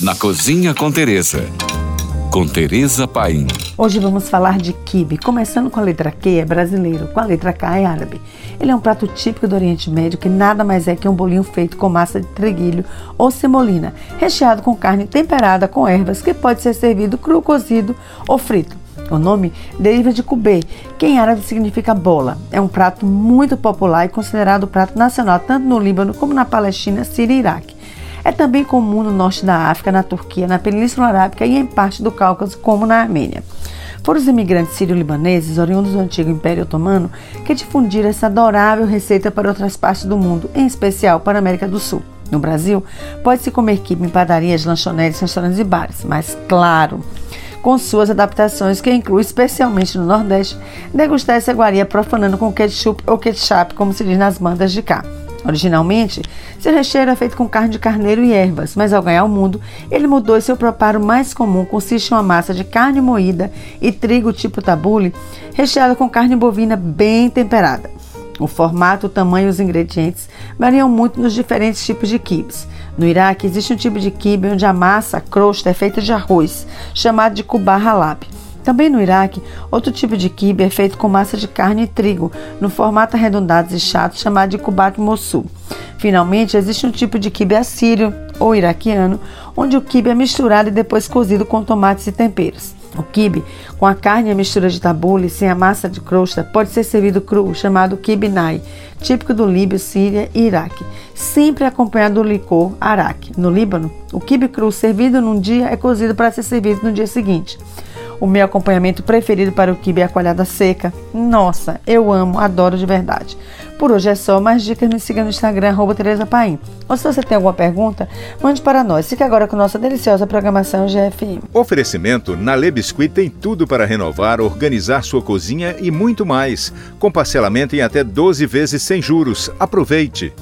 na Cozinha com Teresa. Com Teresa Paim. Hoje vamos falar de quibe, começando com a letra Q é brasileiro, com a letra K é árabe. Ele é um prato típico do Oriente Médio que nada mais é que um bolinho feito com massa de treguilho ou semolina, recheado com carne temperada com ervas, que pode ser servido cru, cozido ou frito. O nome deriva de kubê, que em árabe significa bola. É um prato muito popular e considerado prato nacional tanto no Líbano como na Palestina, Síria e Iraque. É também comum no norte da África, na Turquia, na Península Arábica e em parte do Cáucaso, como na Armênia. Foram os imigrantes sírio-libaneses, oriundos do antigo Império Otomano, que difundiram essa adorável receita para outras partes do mundo, em especial para a América do Sul. No Brasil, pode-se comer quibe em padarias, lanchonetes, restaurantes e bares, mas claro, com suas adaptações, que inclui, especialmente no Nordeste, degustar essa iguaria profanando com ketchup ou ketchup, como se diz nas bandas de cá. Originalmente, seu recheio era feito com carne de carneiro e ervas, mas ao ganhar o mundo, ele mudou e seu preparo mais comum consiste em uma massa de carne moída e trigo tipo tabule, recheada com carne bovina bem temperada. O formato, o tamanho e os ingredientes variam muito nos diferentes tipos de quibes. No Iraque, existe um tipo de quibe onde a massa, a crosta, é feita de arroz, chamado de kubá halab. Também no Iraque, outro tipo de quibe é feito com massa de carne e trigo, no formato arredondado e chato chamado de kubat mosul. Finalmente, existe um tipo de quibe assírio ou iraquiano, onde o quibe é misturado e depois cozido com tomates e temperos. O quibe, com a carne e a mistura de tabule, sem a massa de crosta, pode ser servido cru, chamado quibe nai, típico do Líbio, Síria e Iraque, sempre acompanhado do licor araque. No Líbano, o quibe cru servido num dia é cozido para ser servido no dia seguinte. O meu acompanhamento preferido para o quibe é a coalhada seca. Nossa, eu amo, adoro de verdade. Por hoje é só, mais dicas me siga no Instagram, arroba Tereza Paim. Ou se você tem alguma pergunta, mande para nós. Fique agora com nossa deliciosa programação GFM. Oferecimento na Le Biscuit tem tudo para renovar, organizar sua cozinha e muito mais. Com parcelamento em até 12 vezes sem juros. Aproveite!